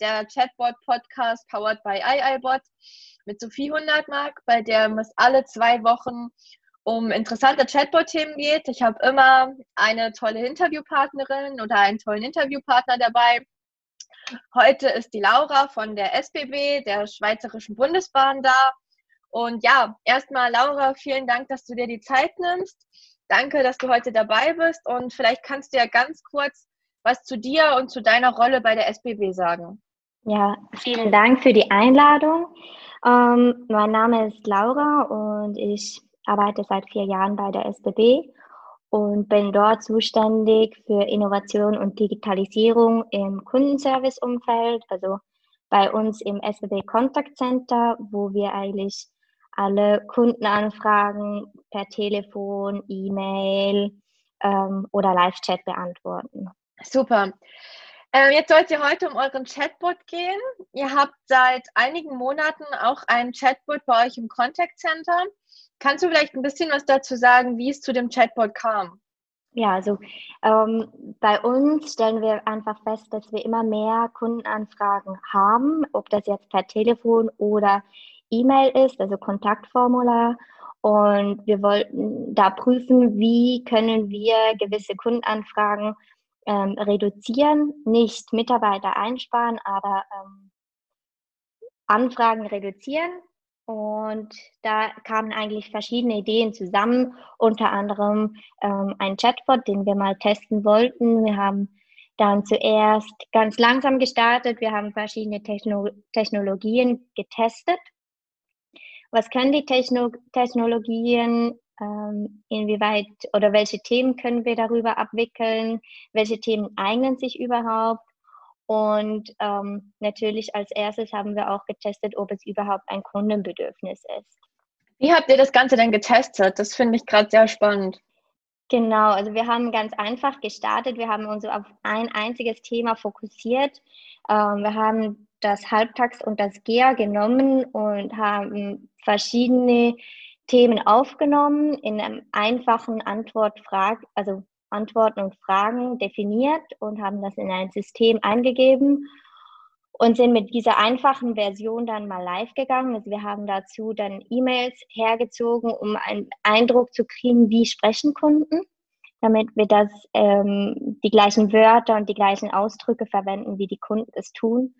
der Chatbot Podcast powered by iiBot mit Sophie Hundertmark, bei der es alle zwei Wochen um interessante Chatbot-Themen geht. Ich habe immer eine tolle Interviewpartnerin oder einen tollen Interviewpartner dabei. Heute ist die Laura von der SBB, der Schweizerischen Bundesbahn, da. Und ja, erstmal Laura, vielen Dank, dass du dir die Zeit nimmst. Danke, dass du heute dabei bist und vielleicht kannst du ja ganz kurz was zu dir und zu deiner Rolle bei der SBB sagen. Ja, vielen Dank für die Einladung. Ähm, mein Name ist Laura und ich arbeite seit vier Jahren bei der SBB und bin dort zuständig für Innovation und Digitalisierung im Kundenservice-Umfeld, also bei uns im SBB Contact Center, wo wir eigentlich alle Kundenanfragen per Telefon, E-Mail ähm, oder Live-Chat beantworten. Super. Ähm, jetzt soll es heute um euren Chatbot gehen. Ihr habt seit einigen Monaten auch ein Chatbot bei euch im Contact Center. Kannst du vielleicht ein bisschen was dazu sagen, wie es zu dem Chatbot kam? Ja, also ähm, bei uns stellen wir einfach fest, dass wir immer mehr Kundenanfragen haben, ob das jetzt per Telefon oder E-Mail ist, also Kontaktformular. Und wir wollten da prüfen, wie können wir gewisse Kundenanfragen ähm, reduzieren, nicht Mitarbeiter einsparen, aber ähm, Anfragen reduzieren. Und da kamen eigentlich verschiedene Ideen zusammen, unter anderem ähm, ein Chatbot, den wir mal testen wollten. Wir haben dann zuerst ganz langsam gestartet. Wir haben verschiedene Techno Technologien getestet. Was können die Techno Technologien? Ähm, inwieweit oder welche Themen können wir darüber abwickeln, welche Themen eignen sich überhaupt. Und ähm, natürlich als erstes haben wir auch getestet, ob es überhaupt ein Kundenbedürfnis ist. Wie habt ihr das Ganze denn getestet? Das finde ich gerade sehr spannend. Genau, also wir haben ganz einfach gestartet. Wir haben uns auf ein einziges Thema fokussiert. Ähm, wir haben das Halbtags und das GEA genommen und haben verschiedene Themen aufgenommen, in einem einfachen Antwort -Frage, also Antworten und Fragen definiert und haben das in ein System eingegeben und sind mit dieser einfachen Version dann mal live gegangen. Also wir haben dazu dann E-Mails hergezogen, um einen Eindruck zu kriegen, wie sprechen Kunden, damit wir das ähm, die gleichen Wörter und die gleichen Ausdrücke verwenden, wie die Kunden es tun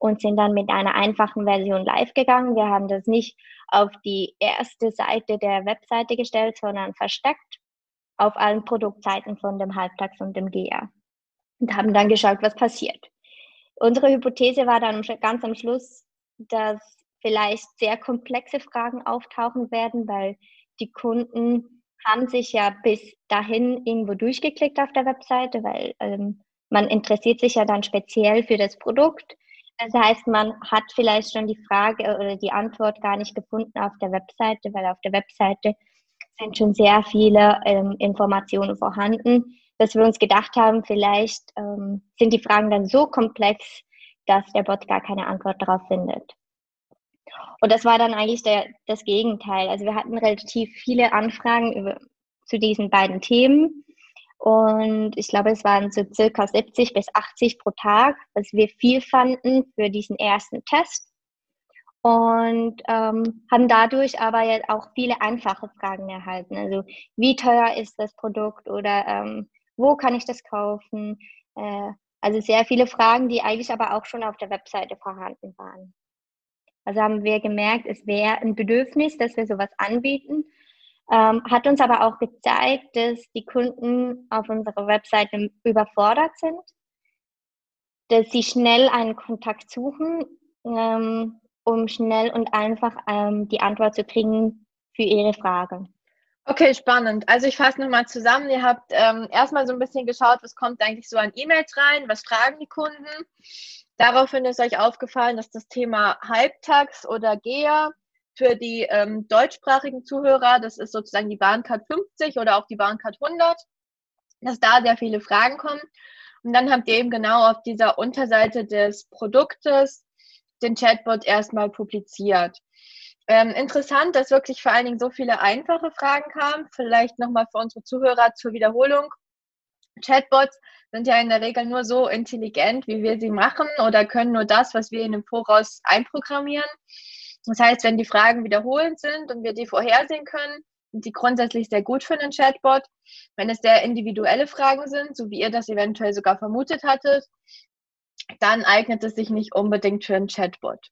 und sind dann mit einer einfachen Version live gegangen. Wir haben das nicht auf die erste Seite der Webseite gestellt, sondern versteckt auf allen Produktseiten von dem Halbtags und dem GEA und haben dann geschaut, was passiert. Unsere Hypothese war dann ganz am Schluss, dass vielleicht sehr komplexe Fragen auftauchen werden, weil die Kunden haben sich ja bis dahin irgendwo durchgeklickt auf der Webseite, weil ähm, man interessiert sich ja dann speziell für das Produkt das heißt, man hat vielleicht schon die Frage oder die Antwort gar nicht gefunden auf der Webseite, weil auf der Webseite sind schon sehr viele ähm, Informationen vorhanden, dass wir uns gedacht haben, vielleicht ähm, sind die Fragen dann so komplex, dass der Bot gar keine Antwort darauf findet. Und das war dann eigentlich der, das Gegenteil. Also wir hatten relativ viele Anfragen über, zu diesen beiden Themen und ich glaube, es waren so circa 70 bis 80 pro Tag, was wir viel fanden für diesen ersten Test. Und ähm, haben dadurch aber jetzt auch viele einfache Fragen erhalten. Also wie teuer ist das Produkt oder ähm, wo kann ich das kaufen? Äh, also sehr viele Fragen, die eigentlich aber auch schon auf der Webseite vorhanden waren. Also haben wir gemerkt, es wäre ein Bedürfnis, dass wir sowas anbieten ähm, hat uns aber auch gezeigt, dass die Kunden auf unserer Webseite überfordert sind, dass sie schnell einen Kontakt suchen, ähm, um schnell und einfach ähm, die Antwort zu kriegen für ihre Frage. Okay, spannend. Also ich fasse nochmal zusammen. Ihr habt ähm, erstmal so ein bisschen geschaut, was kommt eigentlich so an E-Mails rein, was fragen die Kunden. Daraufhin ist euch aufgefallen, dass das Thema Halbtags oder GEA für die ähm, deutschsprachigen Zuhörer, das ist sozusagen die Bahncard 50 oder auch die Bahncard 100, dass da sehr viele Fragen kommen. Und dann habt ihr eben genau auf dieser Unterseite des Produktes den Chatbot erstmal publiziert. Ähm, interessant, dass wirklich vor allen Dingen so viele einfache Fragen kamen. Vielleicht nochmal für unsere Zuhörer zur Wiederholung. Chatbots sind ja in der Regel nur so intelligent, wie wir sie machen oder können nur das, was wir in dem Voraus einprogrammieren. Das heißt, wenn die Fragen wiederholend sind und wir die vorhersehen können, sind die grundsätzlich sehr gut für einen Chatbot. Wenn es sehr individuelle Fragen sind, so wie ihr das eventuell sogar vermutet hattet, dann eignet es sich nicht unbedingt für einen Chatbot.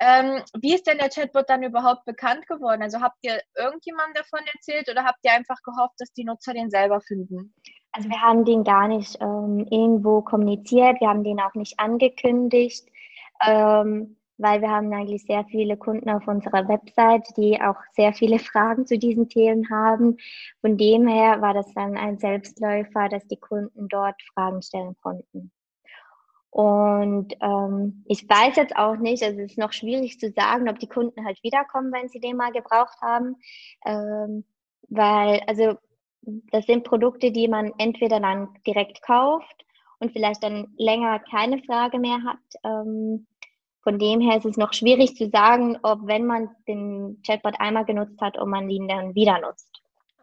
Ähm, wie ist denn der Chatbot dann überhaupt bekannt geworden? Also habt ihr irgendjemandem davon erzählt oder habt ihr einfach gehofft, dass die Nutzer den selber finden? Also wir haben den gar nicht ähm, irgendwo kommuniziert, wir haben den auch nicht angekündigt. Ähm, weil wir haben eigentlich sehr viele Kunden auf unserer Website, die auch sehr viele Fragen zu diesen Themen haben. Von dem her war das dann ein Selbstläufer, dass die Kunden dort Fragen stellen konnten. Und ähm, ich weiß jetzt auch nicht, also es ist noch schwierig zu sagen, ob die Kunden halt wiederkommen, wenn sie den mal gebraucht haben, ähm, weil also das sind Produkte, die man entweder dann direkt kauft und vielleicht dann länger keine Frage mehr hat. Ähm, von dem her ist es noch schwierig zu sagen, ob wenn man den Chatbot einmal genutzt hat, ob man ihn dann wieder nutzt.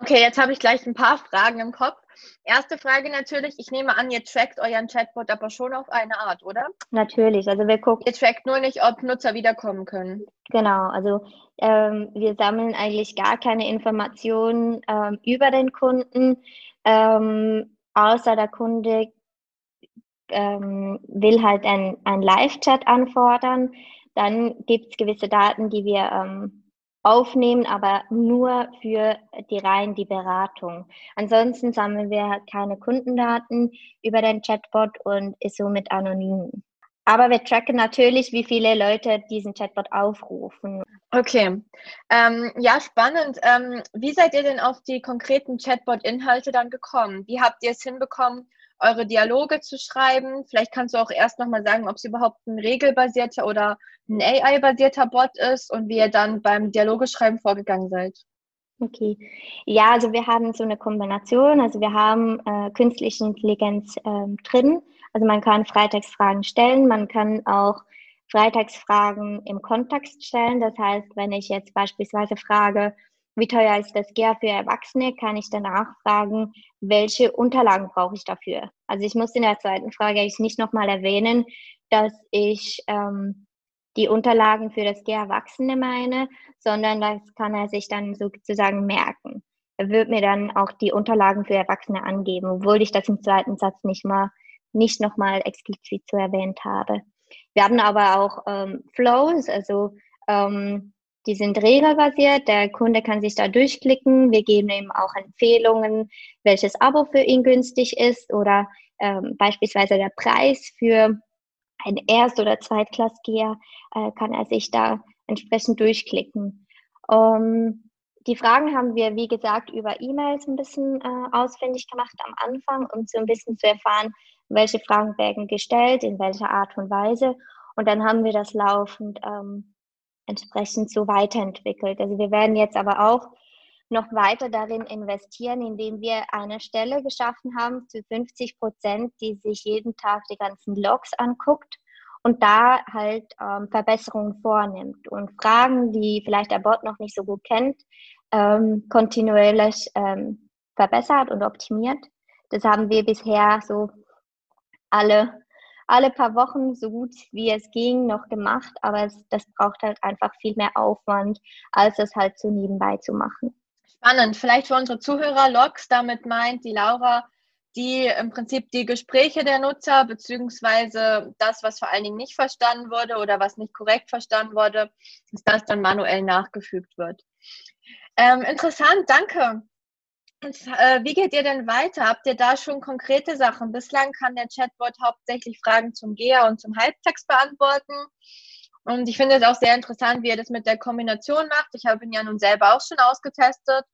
Okay, jetzt habe ich gleich ein paar Fragen im Kopf. Erste Frage natürlich, ich nehme an, ihr trackt euren Chatbot aber schon auf eine Art, oder? Natürlich, also wir gucken. Ihr trackt nur nicht, ob Nutzer wiederkommen können. Genau, also ähm, wir sammeln eigentlich gar keine Informationen ähm, über den Kunden, ähm, außer der Kunde ähm, will halt ein, ein Live-Chat anfordern, dann gibt es gewisse Daten, die wir ähm, aufnehmen, aber nur für die rein die Beratung. Ansonsten sammeln wir keine Kundendaten über den Chatbot und ist somit anonym. Aber wir tracken natürlich, wie viele Leute diesen Chatbot aufrufen. Okay, ähm, ja, spannend. Ähm, wie seid ihr denn auf die konkreten Chatbot-Inhalte dann gekommen? Wie habt ihr es hinbekommen, eure Dialoge zu schreiben. Vielleicht kannst du auch erst nochmal sagen, ob es überhaupt ein regelbasierter oder ein AI-basierter Bot ist und wie ihr dann beim Dialogeschreiben vorgegangen seid. Okay. Ja, also wir haben so eine Kombination. Also wir haben äh, künstliche Intelligenz ähm, drin. Also man kann Freitagsfragen stellen, man kann auch Freitagsfragen im Kontext stellen. Das heißt, wenn ich jetzt beispielsweise frage, wie teuer ist das GER für Erwachsene, kann ich danach fragen, welche Unterlagen brauche ich dafür. Also ich muss in der zweiten Frage eigentlich nicht nochmal erwähnen, dass ich ähm, die Unterlagen für das GER Erwachsene meine, sondern das kann er sich dann sozusagen merken. Er wird mir dann auch die Unterlagen für Erwachsene angeben, obwohl ich das im zweiten Satz nicht mal nicht nochmal explizit so erwähnt habe. Wir haben aber auch ähm, Flows, also ähm, die sind regelbasiert. Der Kunde kann sich da durchklicken. Wir geben ihm auch Empfehlungen, welches Abo für ihn günstig ist oder ähm, beispielsweise der Preis für ein Erst- oder Zweitklassgeher äh, kann er sich da entsprechend durchklicken. Um, die Fragen haben wir, wie gesagt, über E-Mails ein bisschen äh, ausfindig gemacht am Anfang, um so ein bisschen zu erfahren, welche Fragen werden gestellt, in welcher Art und Weise. Und dann haben wir das laufend ähm, entsprechend so weiterentwickelt. Also wir werden jetzt aber auch noch weiter darin investieren, indem wir eine Stelle geschaffen haben zu 50 Prozent, die sich jeden Tag die ganzen Logs anguckt und da halt ähm, Verbesserungen vornimmt und Fragen, die vielleicht der Bot noch nicht so gut kennt, ähm, kontinuierlich ähm, verbessert und optimiert. Das haben wir bisher so alle alle paar Wochen so gut wie es ging noch gemacht, aber es, das braucht halt einfach viel mehr Aufwand, als es halt so nebenbei zu machen. Spannend. Vielleicht für unsere Zuhörer, Logs, damit meint die Laura, die im Prinzip die Gespräche der Nutzer beziehungsweise das, was vor allen Dingen nicht verstanden wurde oder was nicht korrekt verstanden wurde, dass das dann manuell nachgefügt wird. Ähm, interessant, danke. Äh, wie geht ihr denn weiter? Habt ihr da schon konkrete Sachen? Bislang kann der Chatbot hauptsächlich Fragen zum GEA und zum Halbtext beantworten. Und ich finde es auch sehr interessant, wie er das mit der Kombination macht. Ich habe ihn ja nun selber auch schon ausgetestet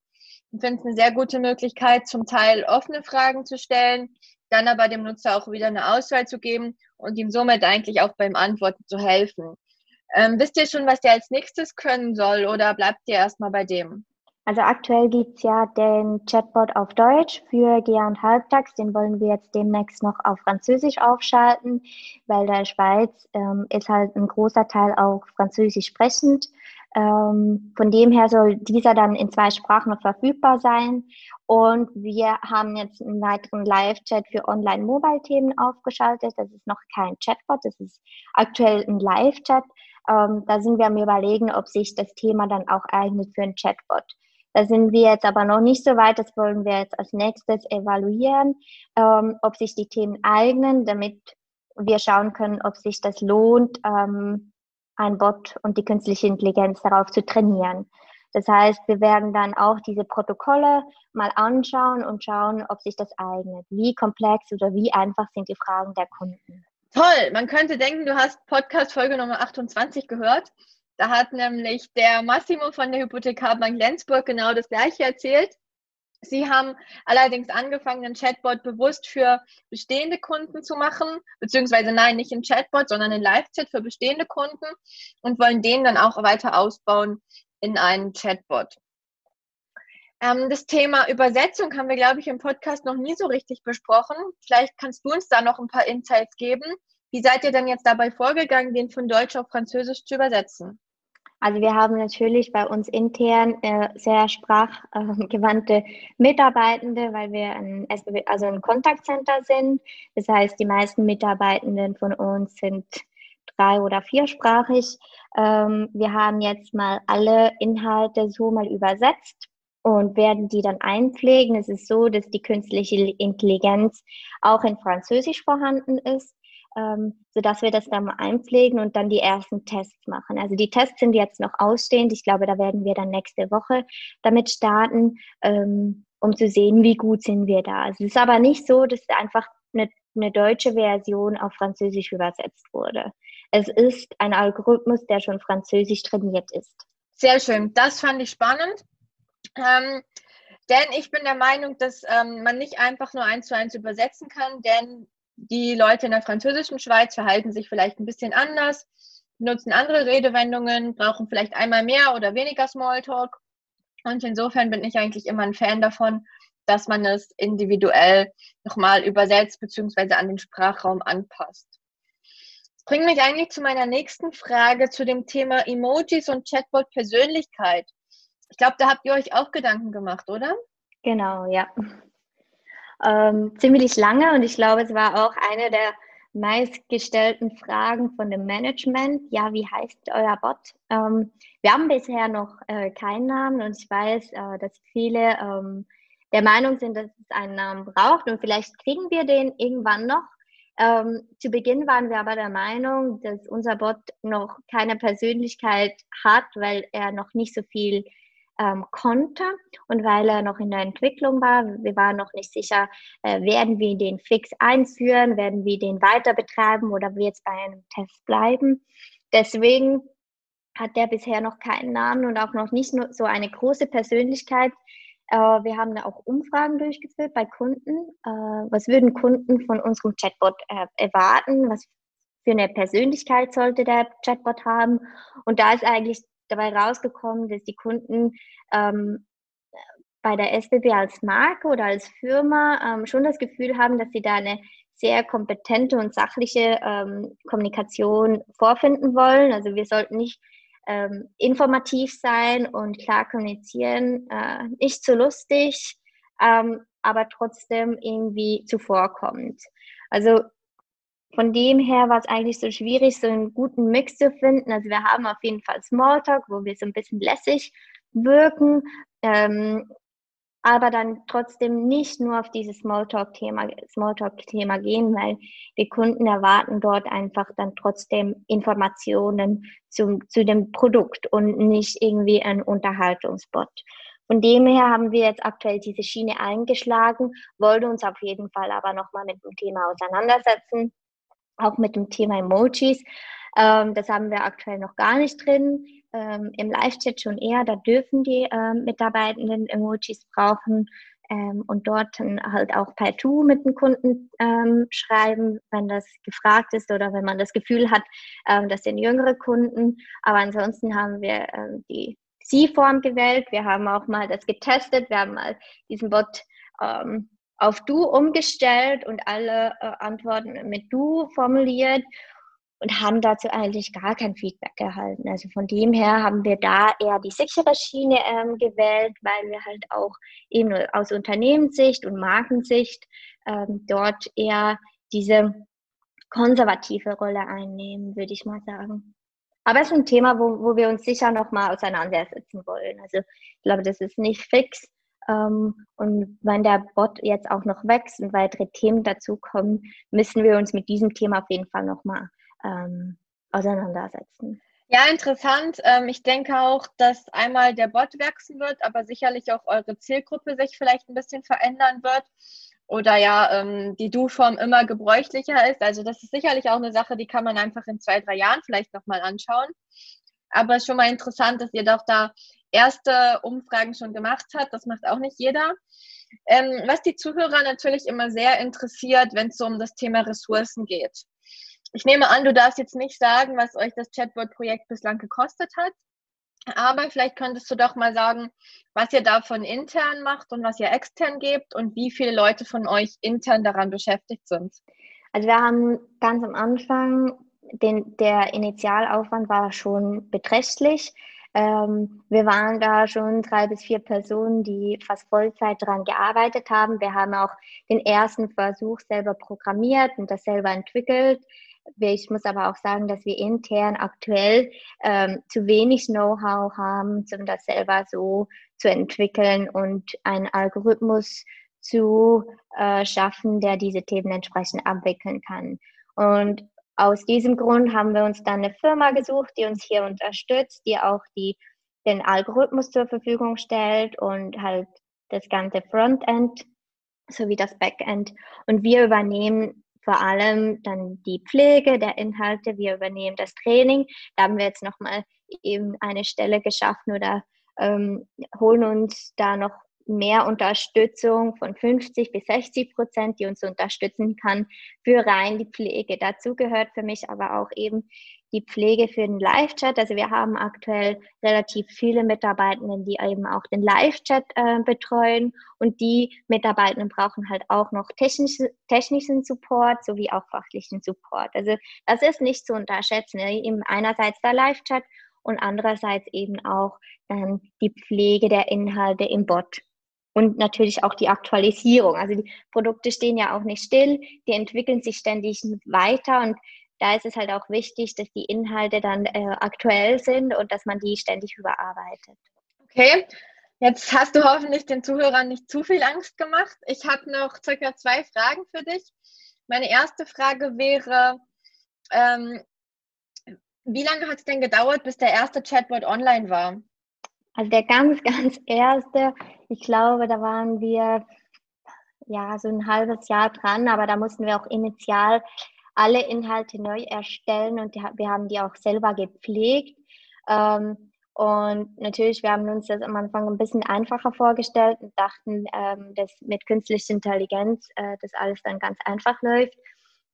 und finde es eine sehr gute Möglichkeit, zum Teil offene Fragen zu stellen, dann aber dem Nutzer auch wieder eine Auswahl zu geben und ihm somit eigentlich auch beim Antworten zu helfen. Ähm, wisst ihr schon, was der als nächstes können soll oder bleibt ihr erstmal bei dem? Also aktuell gibt es ja den Chatbot auf Deutsch für GA und Halbtags. Den wollen wir jetzt demnächst noch auf Französisch aufschalten, weil der Schweiz ähm, ist halt ein großer Teil auch Französisch sprechend. Ähm, von dem her soll dieser dann in zwei Sprachen noch verfügbar sein. Und wir haben jetzt einen weiteren Live-Chat für Online-Mobile-Themen aufgeschaltet. Das ist noch kein Chatbot, das ist aktuell ein Live-Chat. Ähm, da sind wir am Überlegen, ob sich das Thema dann auch eignet für einen Chatbot. Da sind wir jetzt aber noch nicht so weit. Das wollen wir jetzt als nächstes evaluieren, ähm, ob sich die Themen eignen, damit wir schauen können, ob sich das lohnt, ähm, ein Bot und die künstliche Intelligenz darauf zu trainieren. Das heißt, wir werden dann auch diese Protokolle mal anschauen und schauen, ob sich das eignet. Wie komplex oder wie einfach sind die Fragen der Kunden. Toll, man könnte denken, du hast Podcast Folge Nummer 28 gehört. Da hat nämlich der Massimo von der Hypothekarbank Lenzburg genau das gleiche erzählt. Sie haben allerdings angefangen, einen Chatbot bewusst für bestehende Kunden zu machen, beziehungsweise nein, nicht ein Chatbot, sondern ein Live-Chat für bestehende Kunden und wollen den dann auch weiter ausbauen in einen Chatbot. Ähm, das Thema Übersetzung haben wir, glaube ich, im Podcast noch nie so richtig besprochen. Vielleicht kannst du uns da noch ein paar Insights geben. Wie seid ihr denn jetzt dabei vorgegangen, den von Deutsch auf Französisch zu übersetzen? Also wir haben natürlich bei uns intern äh, sehr sprachgewandte Mitarbeitende, weil wir ein, also ein Kontaktcenter sind. Das heißt, die meisten Mitarbeitenden von uns sind drei- oder viersprachig. Ähm, wir haben jetzt mal alle Inhalte so mal übersetzt und werden die dann einpflegen. Es ist so, dass die künstliche Intelligenz auch in Französisch vorhanden ist ähm, sodass wir das dann mal einpflegen und dann die ersten Tests machen. Also die Tests sind jetzt noch ausstehend. Ich glaube, da werden wir dann nächste Woche damit starten, ähm, um zu sehen, wie gut sind wir da. Also es ist aber nicht so, dass einfach eine, eine deutsche Version auf Französisch übersetzt wurde. Es ist ein Algorithmus, der schon Französisch trainiert ist. Sehr schön. Das fand ich spannend. Ähm, denn ich bin der Meinung, dass ähm, man nicht einfach nur eins zu eins übersetzen kann, denn die Leute in der französischen Schweiz verhalten sich vielleicht ein bisschen anders, nutzen andere Redewendungen, brauchen vielleicht einmal mehr oder weniger Smalltalk. Und insofern bin ich eigentlich immer ein Fan davon, dass man es individuell nochmal übersetzt bzw. an den Sprachraum anpasst. Das bringt mich eigentlich zu meiner nächsten Frage zu dem Thema Emojis und Chatbot Persönlichkeit. Ich glaube, da habt ihr euch auch Gedanken gemacht, oder? Genau, ja ähm, ziemlich lange und ich glaube, es war auch eine der meistgestellten Fragen von dem Management. Ja, wie heißt euer Bot? Ähm, wir haben bisher noch äh, keinen Namen und ich weiß, äh, dass viele ähm, der Meinung sind, dass es einen Namen braucht und vielleicht kriegen wir den irgendwann noch. Ähm, zu Beginn waren wir aber der Meinung, dass unser Bot noch keine Persönlichkeit hat, weil er noch nicht so viel ähm, konnte und weil er noch in der Entwicklung war. Wir waren noch nicht sicher, äh, werden wir den fix einführen, werden wir den weiter betreiben oder wird es bei einem Test bleiben. Deswegen hat der bisher noch keinen Namen und auch noch nicht so eine große Persönlichkeit. Äh, wir haben auch Umfragen durchgeführt bei Kunden. Äh, was würden Kunden von unserem Chatbot äh, erwarten? Was für eine Persönlichkeit sollte der Chatbot haben? Und da ist eigentlich dabei rausgekommen, dass die Kunden ähm, bei der SBB als Marke oder als Firma ähm, schon das Gefühl haben, dass sie da eine sehr kompetente und sachliche ähm, Kommunikation vorfinden wollen. Also wir sollten nicht ähm, informativ sein und klar kommunizieren, äh, nicht zu lustig, ähm, aber trotzdem irgendwie zuvorkommend. Also von dem her war es eigentlich so schwierig, so einen guten Mix zu finden. Also wir haben auf jeden Fall Smalltalk, wo wir so ein bisschen lässig wirken, ähm, aber dann trotzdem nicht nur auf dieses Smalltalk-Thema Smalltalk -Thema gehen, weil die Kunden erwarten dort einfach dann trotzdem Informationen zum, zu dem Produkt und nicht irgendwie ein Unterhaltungsbot. Von dem her haben wir jetzt aktuell diese Schiene eingeschlagen, wollen uns auf jeden Fall aber nochmal mit dem Thema auseinandersetzen auch mit dem Thema Emojis. Ähm, das haben wir aktuell noch gar nicht drin. Ähm, Im Live-Chat schon eher, da dürfen die ähm, Mitarbeitenden Emojis brauchen. ähm, und dort halt auch per Tu mit den Kunden ähm, schreiben, wenn das gefragt ist oder wenn man das Gefühl hat, ähm, das sind jüngere Kunden. Aber ansonsten haben wir die Sie-Form gewählt. Wir haben auch mal das getestet. Wir haben mal diesen Bot ähm, auf Du umgestellt und alle äh, Antworten mit Du formuliert und haben dazu eigentlich gar kein Feedback erhalten. Also von dem her haben wir da eher die sichere Schiene ähm, gewählt, weil wir halt auch eben aus Unternehmenssicht und Markensicht ähm, dort eher diese konservative Rolle einnehmen, würde ich mal sagen. Aber es ist ein Thema, wo, wo wir uns sicher noch mal auseinandersetzen wollen. Also ich glaube, das ist nicht fix. Ähm, und wenn der Bot jetzt auch noch wächst und weitere Themen dazukommen, müssen wir uns mit diesem Thema auf jeden Fall noch mal ähm, auseinandersetzen. Ja, interessant. Ähm, ich denke auch, dass einmal der Bot wachsen wird, aber sicherlich auch eure Zielgruppe sich vielleicht ein bisschen verändern wird oder ja, ähm, die Du-Form immer gebräuchlicher ist. Also das ist sicherlich auch eine Sache, die kann man einfach in zwei, drei Jahren vielleicht nochmal anschauen. Aber es ist schon mal interessant, dass ihr doch da erste Umfragen schon gemacht habt. Das macht auch nicht jeder. Ähm, was die Zuhörer natürlich immer sehr interessiert, wenn es so um das Thema Ressourcen geht. Ich nehme an, du darfst jetzt nicht sagen, was euch das Chatbot-Projekt bislang gekostet hat. Aber vielleicht könntest du doch mal sagen, was ihr davon intern macht und was ihr extern gebt und wie viele Leute von euch intern daran beschäftigt sind. Also wir haben ganz am Anfang, den, der Initialaufwand war schon beträchtlich. Ähm, wir waren da schon drei bis vier Personen, die fast Vollzeit daran gearbeitet haben. Wir haben auch den ersten Versuch selber programmiert und das selber entwickelt. Ich muss aber auch sagen, dass wir intern aktuell ähm, zu wenig Know-how haben, um das selber so zu entwickeln und einen Algorithmus zu äh, schaffen, der diese Themen entsprechend abwickeln kann. Und aus diesem Grund haben wir uns dann eine Firma gesucht, die uns hier unterstützt, die auch die, den Algorithmus zur Verfügung stellt und halt das ganze Frontend sowie das Backend. Und wir übernehmen vor allem dann die Pflege der Inhalte, wir übernehmen das Training. Da haben wir jetzt nochmal eben eine Stelle geschaffen oder ähm, holen uns da noch mehr Unterstützung von 50 bis 60 Prozent, die uns unterstützen kann für rein die Pflege. Dazu gehört für mich aber auch eben die Pflege für den Live-Chat. Also wir haben aktuell relativ viele Mitarbeitenden, die eben auch den Live-Chat äh, betreuen und die Mitarbeitenden brauchen halt auch noch technische, technischen Support sowie auch fachlichen Support. Also das ist nicht zu unterschätzen. Ne? Eben einerseits der Live-Chat und andererseits eben auch dann die Pflege der Inhalte im Bot. Und natürlich auch die Aktualisierung. Also die Produkte stehen ja auch nicht still, die entwickeln sich ständig weiter und da ist es halt auch wichtig, dass die Inhalte dann äh, aktuell sind und dass man die ständig überarbeitet. Okay, jetzt hast du hoffentlich den Zuhörern nicht zu viel Angst gemacht. Ich habe noch circa zwei Fragen für dich. Meine erste Frage wäre, ähm, wie lange hat es denn gedauert, bis der erste Chatbot online war? Also der ganz, ganz erste, ich glaube, da waren wir ja so ein halbes Jahr dran, aber da mussten wir auch initial alle Inhalte neu erstellen und wir haben die auch selber gepflegt. Ähm, und natürlich, wir haben uns das am Anfang ein bisschen einfacher vorgestellt und dachten, ähm, dass mit künstlicher Intelligenz äh, das alles dann ganz einfach läuft.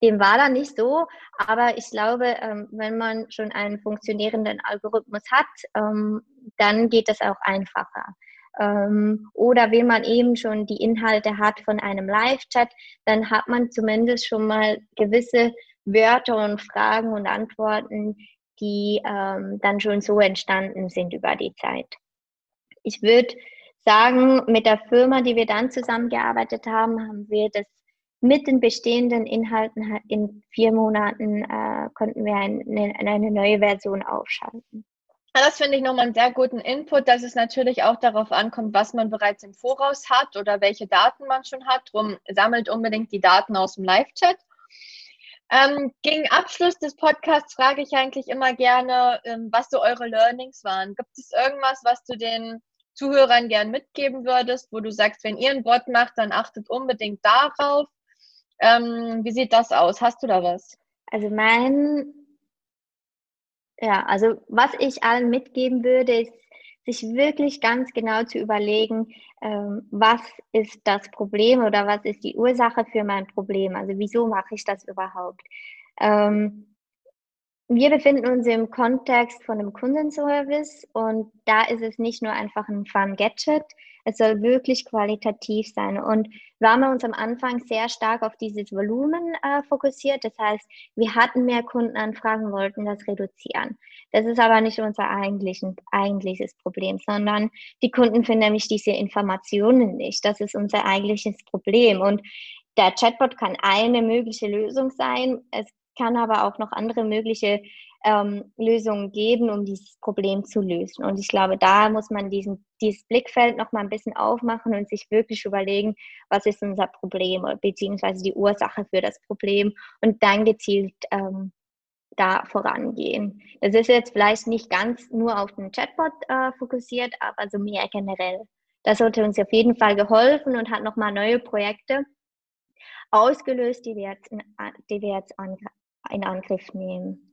Dem war dann nicht so, aber ich glaube, ähm, wenn man schon einen funktionierenden Algorithmus hat, ähm, dann geht das auch einfacher. Ähm, oder wenn man eben schon die Inhalte hat von einem Live-Chat, dann hat man zumindest schon mal gewisse Wörter und Fragen und Antworten, die ähm, dann schon so entstanden sind über die Zeit. Ich würde sagen, mit der Firma, die wir dann zusammengearbeitet haben, haben wir das mit den bestehenden Inhalten in vier Monaten äh, konnten wir eine, eine neue Version aufschalten. Das finde ich nochmal einen sehr guten Input, dass es natürlich auch darauf ankommt, was man bereits im Voraus hat oder welche Daten man schon hat. Drum sammelt unbedingt die Daten aus dem Live-Chat. Ähm, gegen Abschluss des Podcasts frage ich eigentlich immer gerne, ähm, was so eure Learnings waren. Gibt es irgendwas, was du den Zuhörern gern mitgeben würdest, wo du sagst, wenn ihr einen Bot macht, dann achtet unbedingt darauf. Ähm, wie sieht das aus? Hast du da was? Also mein ja, also was ich allen mitgeben würde, ist sich wirklich ganz genau zu überlegen, ähm, was ist das Problem oder was ist die Ursache für mein Problem? Also wieso mache ich das überhaupt? Ähm, wir befinden uns im Kontext von einem Kundenservice und da ist es nicht nur einfach ein Fun Gadget, es soll wirklich qualitativ sein. Und wir haben uns am Anfang sehr stark auf dieses Volumen äh, fokussiert. Das heißt, wir hatten mehr Kundenanfragen, wollten das reduzieren. Das ist aber nicht unser eigentliches Problem, sondern die Kunden finden nämlich diese Informationen nicht. Das ist unser eigentliches Problem. Und der Chatbot kann eine mögliche Lösung sein. Es kann aber auch noch andere mögliche ähm, Lösungen geben, um dieses Problem zu lösen. Und ich glaube, da muss man diesen, dieses Blickfeld noch mal ein bisschen aufmachen und sich wirklich überlegen, was ist unser Problem beziehungsweise die Ursache für das Problem und dann gezielt ähm, da vorangehen. Das ist jetzt vielleicht nicht ganz nur auf den Chatbot äh, fokussiert, aber so mehr generell. Das hat uns auf jeden Fall geholfen und hat nochmal neue Projekte ausgelöst, die wir jetzt in, die wir jetzt in Angriff nehmen.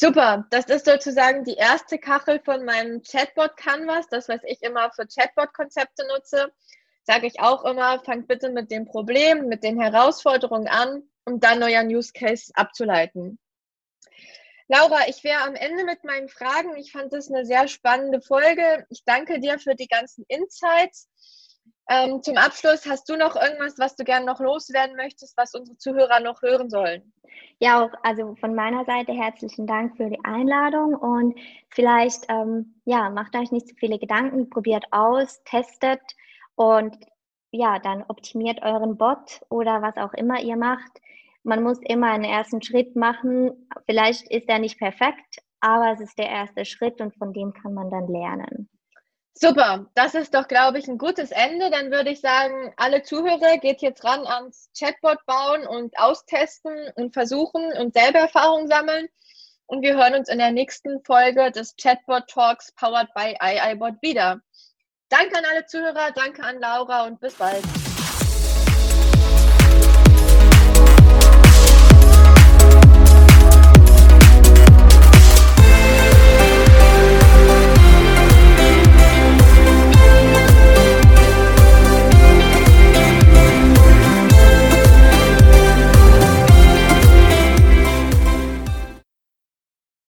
Super, das ist sozusagen die erste Kachel von meinem Chatbot Canvas, das, was ich immer für Chatbot-Konzepte nutze. Sage ich auch immer, fangt bitte mit dem Problem, mit den Herausforderungen an, um dann euer Use Case abzuleiten. Laura, ich wäre am Ende mit meinen Fragen. Ich fand es eine sehr spannende Folge. Ich danke dir für die ganzen Insights. Ähm, zum Abschluss, hast du noch irgendwas, was du gerne noch loswerden möchtest, was unsere Zuhörer noch hören sollen? Ja, auch also von meiner Seite herzlichen Dank für die Einladung und vielleicht, ähm, ja, macht euch nicht zu viele Gedanken, probiert aus, testet und ja, dann optimiert euren Bot oder was auch immer ihr macht. Man muss immer einen ersten Schritt machen. Vielleicht ist er nicht perfekt, aber es ist der erste Schritt und von dem kann man dann lernen. Super, das ist doch, glaube ich, ein gutes Ende. Dann würde ich sagen, alle Zuhörer geht jetzt ran ans Chatbot bauen und austesten und versuchen und selber Erfahrung sammeln. Und wir hören uns in der nächsten Folge des Chatbot Talks powered by iiBot wieder. Danke an alle Zuhörer, danke an Laura und bis bald.